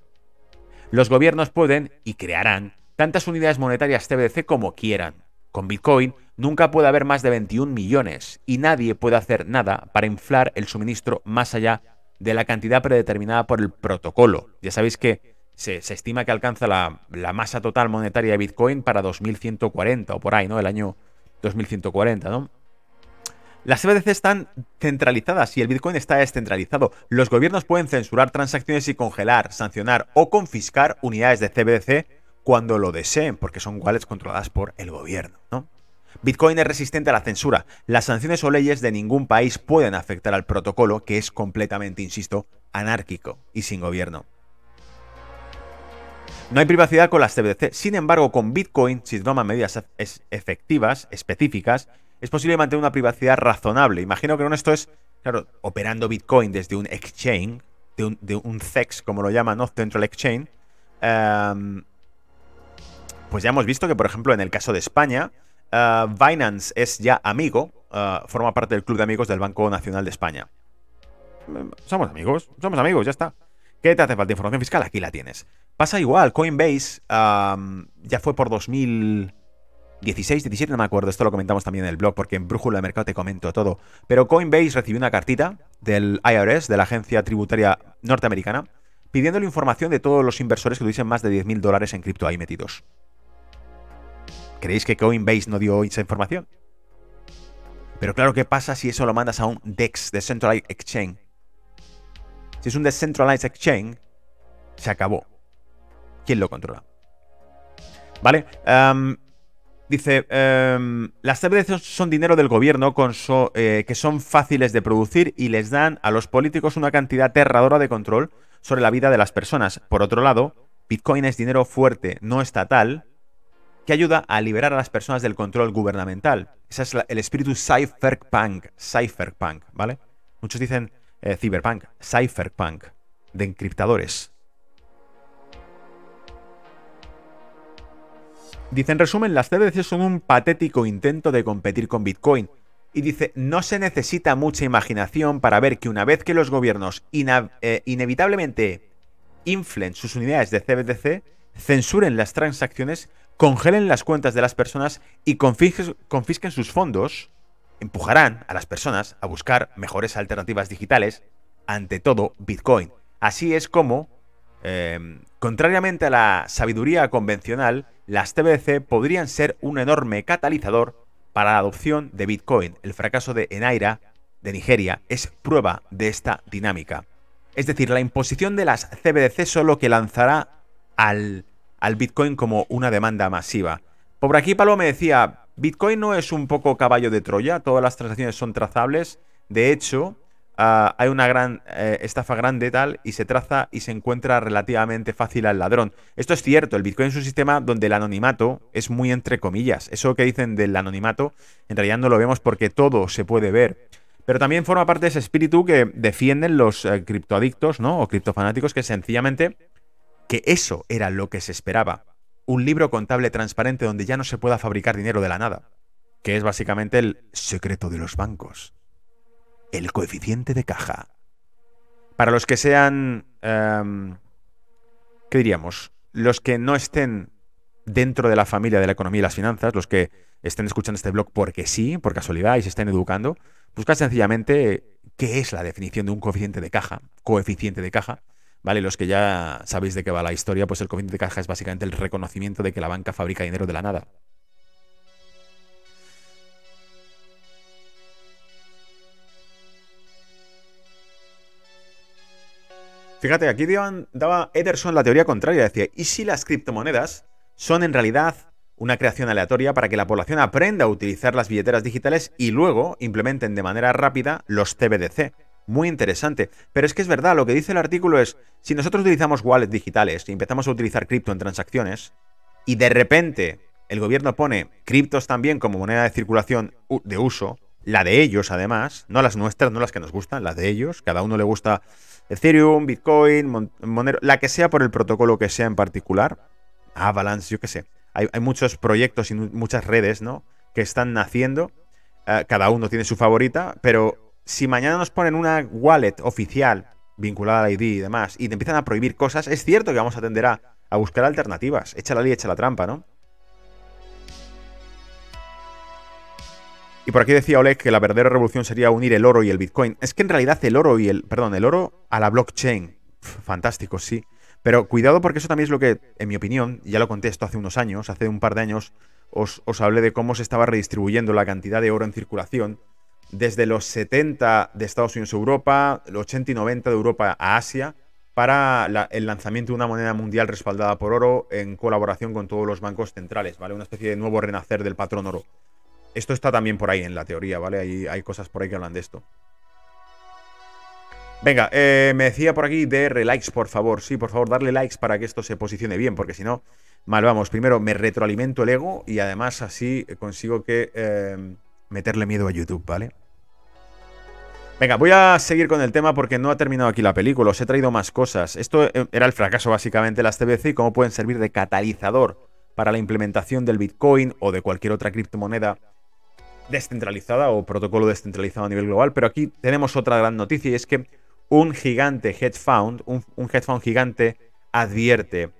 Los gobiernos pueden, y crearán, tantas unidades monetarias TBDC como quieran. Con Bitcoin nunca puede haber más de 21 millones y nadie puede hacer nada para inflar el suministro más allá de la cantidad predeterminada por el protocolo. Ya sabéis que se, estima que alcanza la, masa total monetaria de Bitcoin para 2140 o por ahí, ¿no? El año 2140, ¿no? Las CBDC están centralizadas y el Bitcoin está descentralizado. Los gobiernos pueden censurar transacciones y congelar, sancionar o confiscar unidades de CBDC cuando lo deseen, porque son wallets controladas por el gobierno, ¿no? Bitcoin es resistente a la censura. Las sanciones o leyes de ningún país pueden afectar al protocolo, que es completamente, insisto, anárquico y sin gobierno. No hay privacidad con las CBDC. Sin embargo, con Bitcoin, si se toman medidas efectivas, específicas, es posible mantener una privacidad razonable. Imagino que con esto es, claro, operando Bitcoin desde un exchange, de un, CEX, como lo llaman, ¿no? Central Exchange. Em, pues ya hemos visto que, por ejemplo, en el caso de España, Uh, Binance es ya amigo, uh, forma parte del club de amigos del Banco Nacional de España. Somos amigos, somos amigos, ya está. ¿Qué te hace falta información fiscal? Aquí la tienes. Pasa igual, Coinbase um, ya fue por 2016, 17, no me acuerdo, esto lo comentamos también en el blog porque en Brújula de Mercado te comento todo. Pero Coinbase recibió una cartita del IRS, de la Agencia Tributaria Norteamericana, pidiéndole información de todos los inversores que tuviesen más de 10.000 dólares en cripto ahí metidos. ¿Creéis que Coinbase no dio esa información? Pero claro, ¿qué pasa si eso lo mandas a un DEX, Decentralized Exchange? Si es un Decentralized Exchange, se acabó. ¿Quién lo controla? ¿Vale? Dice, em, las CBDC son dinero del gobierno eh, que son fáciles de producir y les dan a los políticos una cantidad aterradora de control sobre la vida de las personas. Por otro lado, Bitcoin es dinero fuerte, no estatal, que ayuda a liberar a las personas del control gubernamental. Ese es el espíritu cypherpunk, cypherpunk, ¿vale? Muchos dicen eh, cyberpunk, cypherpunk, de encriptadores. Dice, en resumen, las CBDC son un patético intento de competir con Bitcoin. Y dice, no se necesita mucha imaginación para ver que una vez que los gobiernos eh, inevitablemente inflen sus unidades de CBDC, censuren las transacciones congelen las cuentas de las personas y confisquen sus fondos, empujarán a las personas a buscar mejores alternativas digitales, ante todo Bitcoin. Así es como, em, contrariamente a la sabiduría convencional, las TBC podrían ser un enorme catalizador para la adopción de Bitcoin. El fracaso de Enaira, de Nigeria, es prueba de esta dinámica. Es decir, la imposición de las CBDC solo que lanzará al al Bitcoin como una demanda masiva. Por aquí Palo me decía, Bitcoin no es un poco caballo de Troya, todas las transacciones son trazables. De hecho, hay una gran eh, estafa grande tal y se traza y se encuentra relativamente fácil al ladrón. Esto es cierto, el Bitcoin es un sistema donde el anonimato es muy entre comillas. Eso que dicen del anonimato, en realidad no lo vemos porque todo se puede ver. Pero también forma parte de ese espíritu que defienden los eh, criptoadictos, ¿no? O criptofanáticos que sencillamente que eso era lo que se esperaba. Un libro contable transparente donde ya no se pueda fabricar dinero de la nada, que es básicamente el secreto de los bancos. El coeficiente de caja. Para los que sean, em, ¿qué diríamos? Los que no estén dentro de la familia de la economía y las finanzas, los que estén escuchando este blog porque sí, por casualidad, y se estén educando, busca sencillamente qué es la definición de un coeficiente de caja, coeficiente de caja, ¿vale? Los que ya sabéis de qué va la historia, pues el coeficiente de caja es básicamente el reconocimiento de que la banca fabrica dinero de la nada. Fíjate, aquí daba Ederson la teoría contraria. Decía, ¿y si las criptomonedas son en realidad una creación aleatoria para que la población aprenda a utilizar las billeteras digitales y luego implementen de manera rápida los CBDC? Muy interesante. Pero es que es verdad, lo que dice el artículo es, si nosotros utilizamos wallets digitales y empezamos a utilizar cripto en transacciones, y de repente el gobierno pone criptos también como moneda de circulación de uso, la de ellos además, no las nuestras, no las que nos gustan, las de ellos, cada uno le gusta Ethereum, Bitcoin, Monero, la que sea por el protocolo que sea en particular, Avalanche, yo qué sé. Hay, muchos proyectos y muchas redes, ¿no? Que están naciendo. Eh, cada uno tiene su favorita, pero si mañana nos ponen una wallet oficial vinculada al ID y demás, y te empiezan a prohibir cosas, es cierto que vamos a tender a, a buscar alternativas. Echa la ley, echa la trampa, ¿no? Y por aquí decía Oleg que la verdadera revolución sería unir el oro y el Bitcoin. Es que en realidad el oro y el, perdón, el oro a la blockchain. fantástico, sí. Pero cuidado porque eso también es lo que, en mi opinión, ya lo conté esto hace unos años, hace un par de años, os, os hablé de cómo se estaba redistribuyendo la cantidad de oro en circulación desde los 70 de Estados Unidos a Europa, los 80 y 90 de Europa a Asia, para el lanzamiento de una moneda mundial respaldada por oro en colaboración con todos los bancos centrales, ¿vale? Una especie de nuevo renacer del patrón oro. Esto está también por ahí en la teoría, ¿vale? Hay, hay cosas por ahí que hablan de esto. Venga, eh, me decía por aquí DR likes, por favor. Sí, por favor, darle likes para que esto se posicione bien, porque si no, mal vamos. Primero, me retroalimento el ego y además así consigo que eh, meterle miedo a YouTube, ¿vale? Venga, voy a seguir con el tema porque no ha terminado aquí la película. Os he traído más cosas. Esto eh, era el fracaso básicamente de las TBC y cómo pueden servir de catalizador para la implementación del Bitcoin o de cualquier otra criptomoneda descentralizada o protocolo descentralizado a nivel global, pero aquí tenemos otra gran noticia y es que un gigante hedge fund, un, hedge fund gigante advierte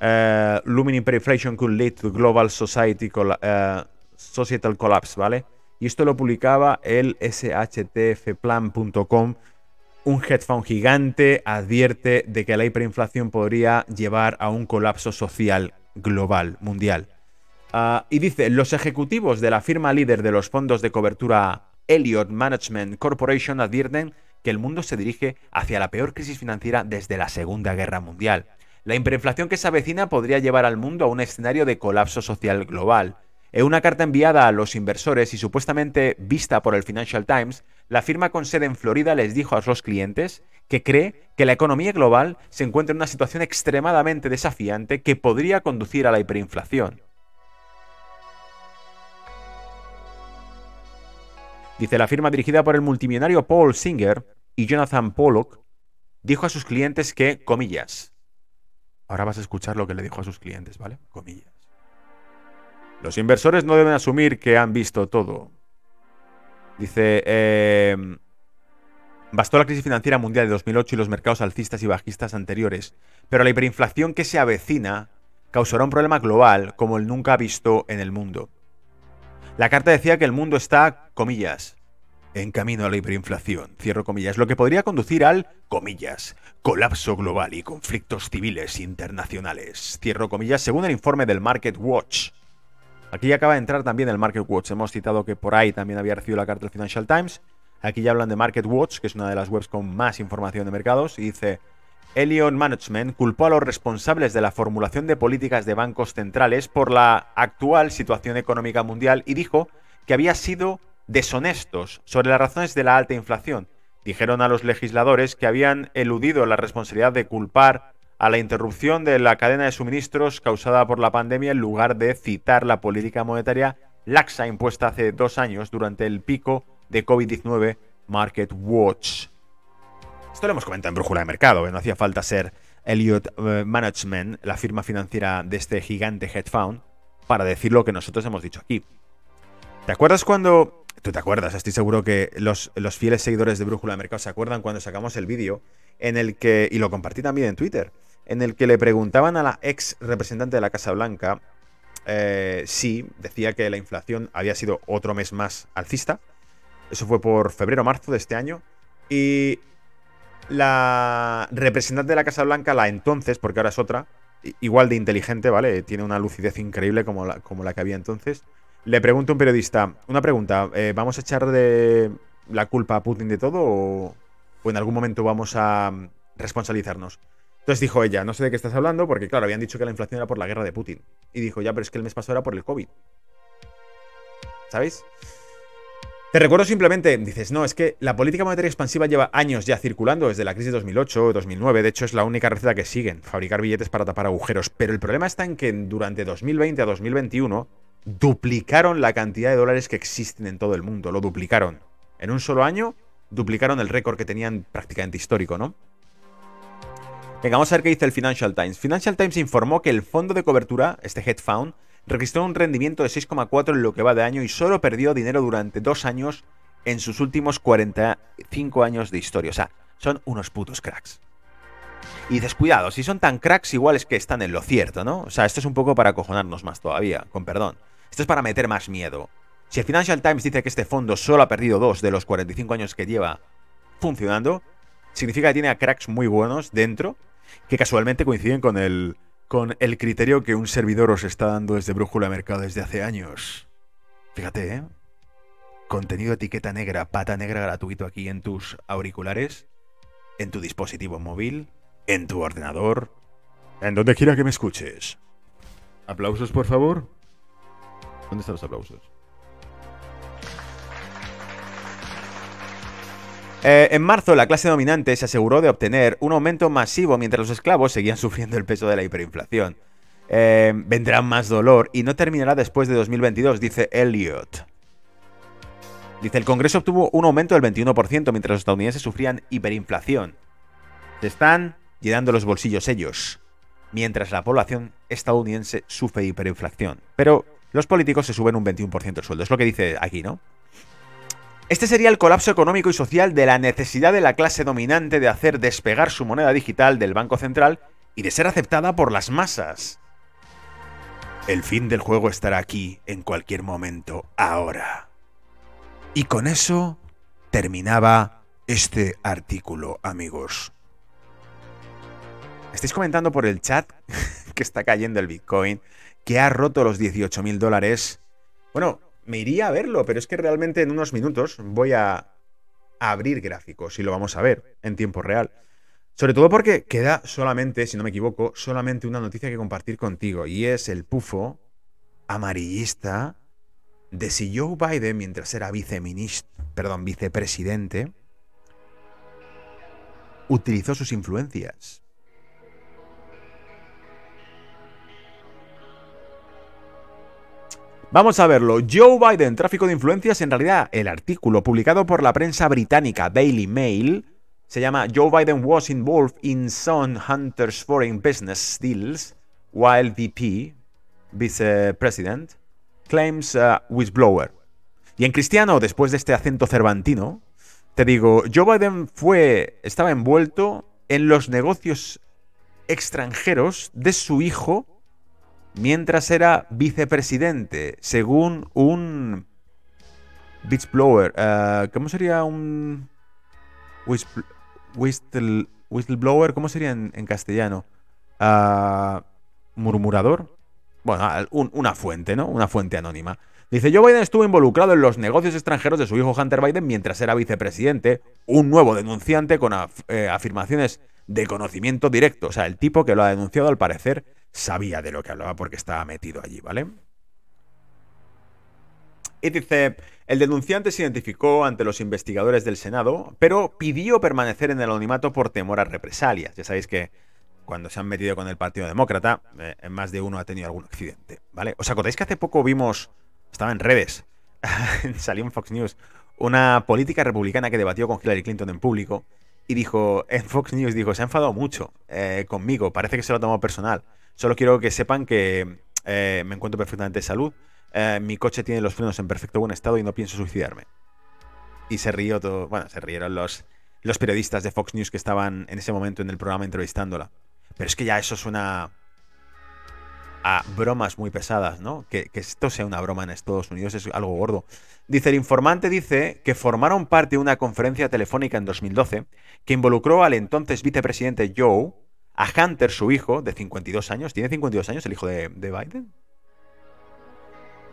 uh, looming hyperinflation could lead to global society uh, societal collapse, ¿vale? Y esto lo publicaba el shtfplan.com. Un hedge fund gigante advierte de que la hiperinflación podría llevar a un colapso social global, mundial. Ah, y dice, los ejecutivos de la firma líder de los fondos de cobertura Elliott Management Corporation advierten que el mundo se dirige hacia la peor crisis financiera desde la Segunda Guerra Mundial. La hiperinflación que se avecina podría llevar al mundo a un escenario de colapso social global. En una carta enviada a los inversores y supuestamente vista por el Financial Times, la firma con sede en Florida les dijo a los clientes que cree que la economía global se encuentra en una situación extremadamente desafiante que podría conducir a la hiperinflación. Dice, la firma dirigida por el multimillonario Paul Singer y Jonathan Pollock dijo a sus clientes que, comillas, ahora vas a escuchar lo que le dijo a sus clientes, ¿vale? Comillas. Los inversores no deben asumir que han visto todo. Dice, eh, bastó la crisis financiera mundial de 2008 y los mercados alcistas y bajistas anteriores, pero la hiperinflación que se avecina causará un problema global como el nunca visto en el mundo. La carta decía que el mundo está, comillas, en camino a la hiperinflación, cierro comillas, lo que podría conducir al, comillas, colapso global y conflictos civiles internacionales, cierro comillas, según el informe del Market Watch. Aquí acaba de entrar también el Market Watch. Hemos citado que por ahí también había recibido la carta del Financial Times. Aquí ya hablan de Market Watch, que es una de las webs con más información de mercados, y dice, Elion Management culpó a los responsables de la formulación de políticas de bancos centrales por la actual situación económica mundial y dijo que había sido deshonestos sobre las razones de la alta inflación. Dijeron a los legisladores que habían eludido la responsabilidad de culpar a la interrupción de la cadena de suministros causada por la pandemia en lugar de citar la política monetaria laxa impuesta hace dos años durante el pico de COVID-19 Market Watch. Esto lo hemos comentado en Brújula de Mercado, no hacía falta ser Elliott eh, Management, la firma financiera de este gigante hedge para decir lo que nosotros hemos dicho aquí. ¿Te acuerdas cuando... Tú te acuerdas, estoy seguro que los, fieles seguidores de Brújula de Mercado se acuerdan cuando sacamos el vídeo en el que, y lo compartí también en Twitter, en el que le preguntaban a la ex representante de la Casa Blanca eh, si decía que la inflación había sido otro mes más alcista. Eso fue por febrero o marzo de este año. Y la representante de la Casa Blanca, la entonces, porque ahora es otra, igual de inteligente, ¿vale? Tiene una lucidez increíble como la, como la que había entonces. Le pregunto a un periodista, una pregunta, eh, ¿vamos a echar de la culpa a Putin de todo o, en algún momento vamos a mm, responsabilizarnos? Entonces dijo ella, no sé de qué estás hablando, porque claro, habían dicho que la inflación era por la guerra de Putin. Y dijo, ya, pero es que el mes pasado era por el COVID. ¿Sabéis? Te recuerdo simplemente, dices, no, es que la política monetaria expansiva lleva años ya circulando, desde la crisis de 2008 o 2009, de hecho es la única receta que siguen, fabricar billetes para tapar agujeros, pero el problema está en que durante 2020 a 2021 duplicaron la cantidad de dólares que existen en todo el mundo, lo duplicaron. En un solo año duplicaron el récord que tenían prácticamente histórico, ¿no? Venga, vamos a ver qué dice el Financial Times. Financial Times informó que el fondo de cobertura, este Fund, registró un rendimiento de 6,4 en lo que va de año y solo perdió dinero durante dos años en sus últimos 45 años de historia. O sea, son unos putos cracks. Y dices, cuidado, si son tan cracks, igual es que están en lo cierto, ¿no? O sea, esto es un poco para acojonarnos más todavía, con perdón. Esto es para meter más miedo. Si el Financial Times dice que este fondo solo ha perdido dos de los 45 años que lleva funcionando, significa que tiene a cracks muy buenos dentro, que casualmente coinciden con el con el criterio que un servidor os está dando desde Brújula Mercado desde hace años. Fíjate, ¿eh? Contenido etiqueta negra, pata negra gratuito aquí en tus auriculares, en tu dispositivo móvil, en tu ordenador, en donde quiera que me escuches. ¿Aplausos, por favor? ¿Dónde están los aplausos? Eh, en marzo, la clase dominante se aseguró de obtener un aumento masivo mientras los esclavos seguían sufriendo el peso de la hiperinflación. Eh, vendrá más dolor y no terminará después de 2022, dice Elliot. Dice, el Congreso obtuvo un aumento del 21% mientras los estadounidenses sufrían hiperinflación. Se están llenando los bolsillos ellos, mientras la población estadounidense sufre hiperinflación. Pero los políticos se suben un 21% el sueldo. Es lo que dice aquí, ¿no? Este sería el colapso económico y social de la necesidad de la clase dominante de hacer despegar su moneda digital del Banco Central y de ser aceptada por las masas. El fin del juego estará aquí en cualquier momento, ahora. Y con eso terminaba este artículo, amigos. Estáis comentando por el chat [LAUGHS] que está cayendo el Bitcoin, que ha roto los 18 mil dólares. Bueno, me iría a verlo, pero es que realmente en unos minutos voy a, abrir gráficos y lo vamos a ver en tiempo real. Sobre todo porque queda solamente, si no me equivoco, solamente una noticia que compartir contigo y es el pufo amarillista de si Joe Biden, mientras era perdón, vicepresidente, utilizó sus influencias Vamos a verlo. Joe Biden, tráfico de influencias. En realidad, el artículo publicado por la prensa británica Daily Mail se llama Joe Biden was involved in some Hunter's foreign business deals while VP, Vice President, claims uh, whistleblower. Y en cristiano, después de este acento cervantino, te digo, Joe Biden fue, estaba envuelto en los negocios extranjeros de su hijo mientras era vicepresidente, según un whistleblower. Uh, ¿Cómo sería un whistleblower? ¿Cómo sería en, castellano? Uh, ¿Murmurador? Bueno, una fuente, ¿no? Una fuente anónima. Dice, Joe Biden estuvo involucrado en los negocios extranjeros de su hijo Hunter Biden mientras era vicepresidente, un nuevo denunciante con eh, afirmaciones de conocimiento directo. O sea, el tipo que lo ha denunciado al parecer sabía de lo que hablaba porque estaba metido allí, ¿vale? Y dice, el denunciante se identificó ante los investigadores del Senado, pero pidió permanecer en el anonimato por temor a represalias. Ya sabéis que cuando se han metido con el Partido Demócrata, eh, más de uno ha tenido algún accidente, ¿vale? ¿Os acordáis que hace poco vimos, estaba en redes, [LAUGHS] salió en Fox News, una política republicana que debatió con Hillary Clinton en público y dijo, en Fox News dijo, se ha enfadado mucho eh, conmigo, parece que se lo ha tomado personal. Solo quiero que sepan que eh, me encuentro perfectamente de salud. Eh, mi coche tiene los frenos en perfecto buen estado y no pienso suicidarme. Y se rió todo. Bueno, se rieron los, los periodistas de Fox News que estaban en ese momento en el programa entrevistándola. Pero es que ya eso suena a bromas muy pesadas, ¿no? Que, esto sea una broma en Estados Unidos es algo gordo. Dice, el informante dice que formaron parte de una conferencia telefónica en 2012 que involucró al entonces vicepresidente Joe, a Hunter, su hijo, de 52 años. ¿Tiene 52 años el hijo de, de Biden?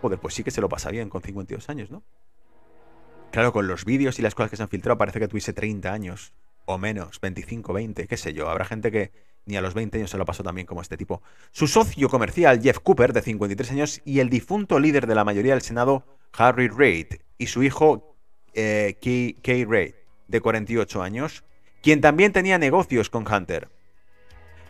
Joder, pues sí que se lo pasa bien con 52 años, ¿no? Claro, con los vídeos y las cosas que se han filtrado parece que tuviese 30 años o menos, 25, 20, qué sé yo. Habrá gente que ni a los 20 años se lo pasó tan bien como este tipo. Su socio comercial, Jeff Cooper, de 53 años, y el difunto líder de la mayoría del Senado, Harry Reid, y su hijo, eh, Kay, Reid, de 48 años, quien también tenía negocios con Hunter.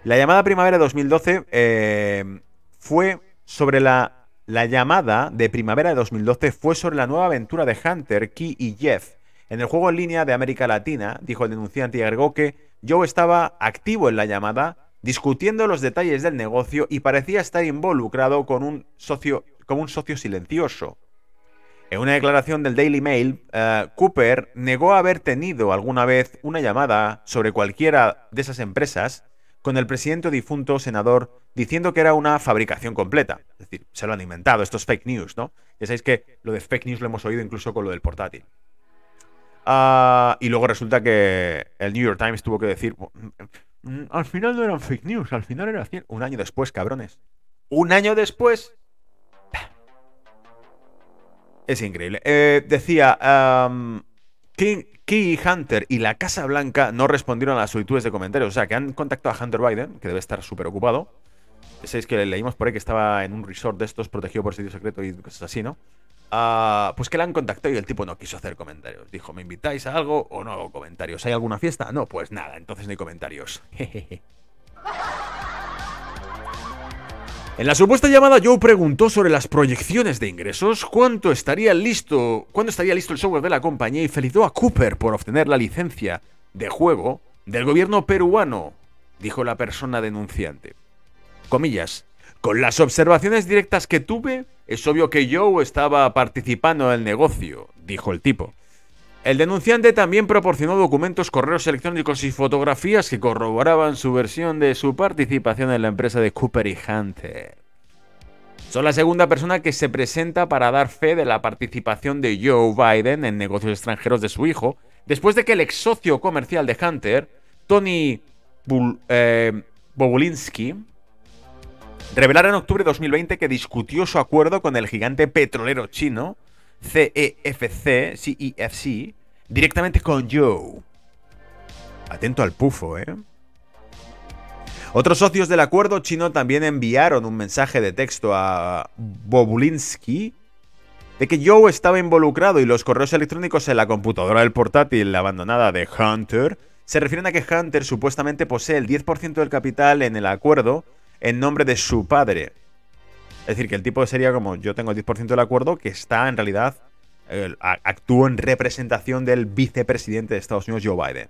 La llamada primavera de 2012 eh, fue sobre la la llamada de primavera de 2012 fue sobre la nueva aventura de Hunter, Key y Jeff. En el juego en línea de América Latina, dijo el denunciante y agregó que Joe estaba activo en la llamada, discutiendo los detalles del negocio y parecía estar involucrado con un socio, como un socio silencioso. En una declaración del Daily Mail, eh, Cooper negó haber tenido alguna vez una llamada sobre cualquiera de esas empresas con el presidente difunto senador diciendo que era una fabricación completa. Es decir, se lo han inventado, estos fake news, ¿no? Ya sabéis que lo de fake news lo hemos oído incluso con lo del portátil. Ah, y luego resulta que el New York Times tuvo que decir, mm, al final no eran fake news, al final era cierto. Un año después, cabrones. Un año después. Es increíble. Eh, decía, King, Key Hunter y la Casa Blanca no respondieron a las solicitudes de comentarios. O sea, que han contactado a Hunter Biden, que debe estar súper ocupado. Sabéis que leímos por ahí que estaba en un resort de estos protegido por sitio secreto y cosas así, ¿no? Ah, pues que le han contactado y el tipo no quiso hacer comentarios. Dijo, ¿me invitáis a algo o no hago comentarios? ¿Hay alguna fiesta? No, pues nada, entonces no hay comentarios. [LAUGHS] En la supuesta llamada, Joe preguntó sobre las proyecciones de ingresos, cuánto estaría listo, cuándo estaría listo el software de la compañía y felicitó a Cooper por obtener la licencia de juego del gobierno peruano, dijo la persona denunciante. Comillas. Con las observaciones directas que tuve, es obvio que Joe estaba participando en el negocio, dijo el tipo. El denunciante también proporcionó documentos, correos electrónicos y fotografías que corroboraban su versión de su participación en la empresa de Cooper y Hunter. Son la segunda persona que se presenta para dar fe de la participación de Joe Biden en negocios extranjeros de su hijo, después de que el ex socio comercial de Hunter, Tony eh, Bobulinski, revelara en octubre de 2020 que discutió su acuerdo con el gigante petrolero chino CEFC, CEFC, directamente con Joe. Atento al pufo, ¿eh? Otros socios del acuerdo chino también enviaron un mensaje de texto a Bobulinsky de que Joe estaba involucrado y los correos electrónicos en la computadora del portátil abandonada de Hunter se refieren a que Hunter supuestamente posee el 10% del capital en el acuerdo en nombre de su padre. Es decir, que el tipo sería como yo tengo el 10% del acuerdo que está en realidad, eh, actúa en representación del vicepresidente de Estados Unidos, Joe Biden.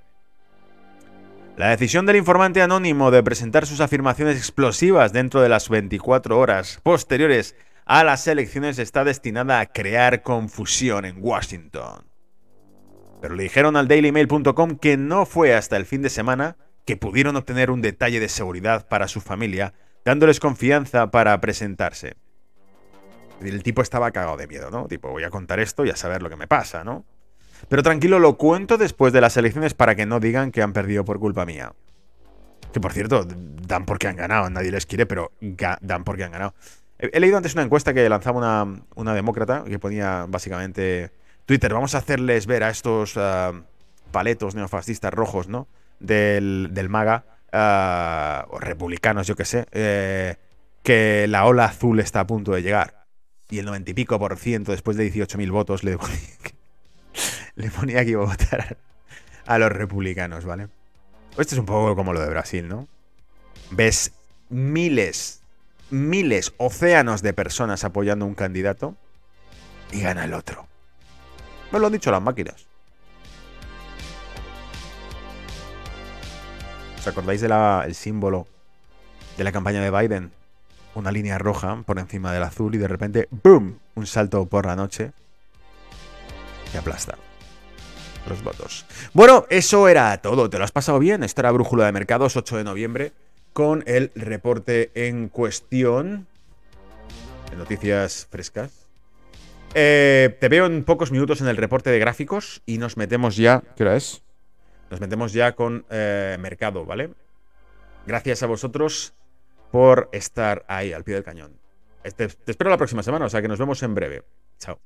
La decisión del informante anónimo de presentar sus afirmaciones explosivas dentro de las 24 horas posteriores a las elecciones está destinada a crear confusión en Washington. Pero le dijeron al dailymail.com que no fue hasta el fin de semana que pudieron obtener un detalle de seguridad para su familia dándoles confianza para presentarse. El tipo estaba cagado de miedo, ¿no? Tipo, voy a contar esto y a saber lo que me pasa, ¿no? Pero tranquilo, lo cuento después de las elecciones para que no digan que han perdido por culpa mía. Que por cierto, dan porque han ganado, nadie les quiere, pero dan porque han ganado. He, leído antes una encuesta que lanzaba una, una, demócrata que ponía básicamente Twitter, vamos a hacerles ver a estos ah, paletos neofascistas rojos, ¿no? Del, del MAGA Ah, o republicanos, yo que sé, eh, que la ola azul está a punto de llegar. Y el 90 y pico por ciento, después de 18.000 votos, le ponía, [LAUGHS] le ponía que iba a votar a los republicanos, ¿vale? Esto es un poco como lo de Brasil, ¿no? Ves miles, miles, océanos de personas apoyando un candidato y gana el otro. Me lo han dicho las máquinas. ¿Os acordáis del símbolo de la campaña de Biden? Una línea roja por encima del azul y de repente, ¡boom! Un salto por la noche y aplasta. los votos. Bueno, eso era todo. ¿Te lo has pasado bien? Esto era Brújula de Mercados, 8 de noviembre, con el reporte en cuestión. De noticias frescas. Eh, te veo en pocos minutos en el reporte de gráficos y nos metemos ya. ¿Qué hora es? Nos metemos ya con eh, mercado, ¿vale? Gracias a vosotros por estar ahí al pie del cañón. Te, te espero la próxima semana, o sea que nos vemos en breve. Chao.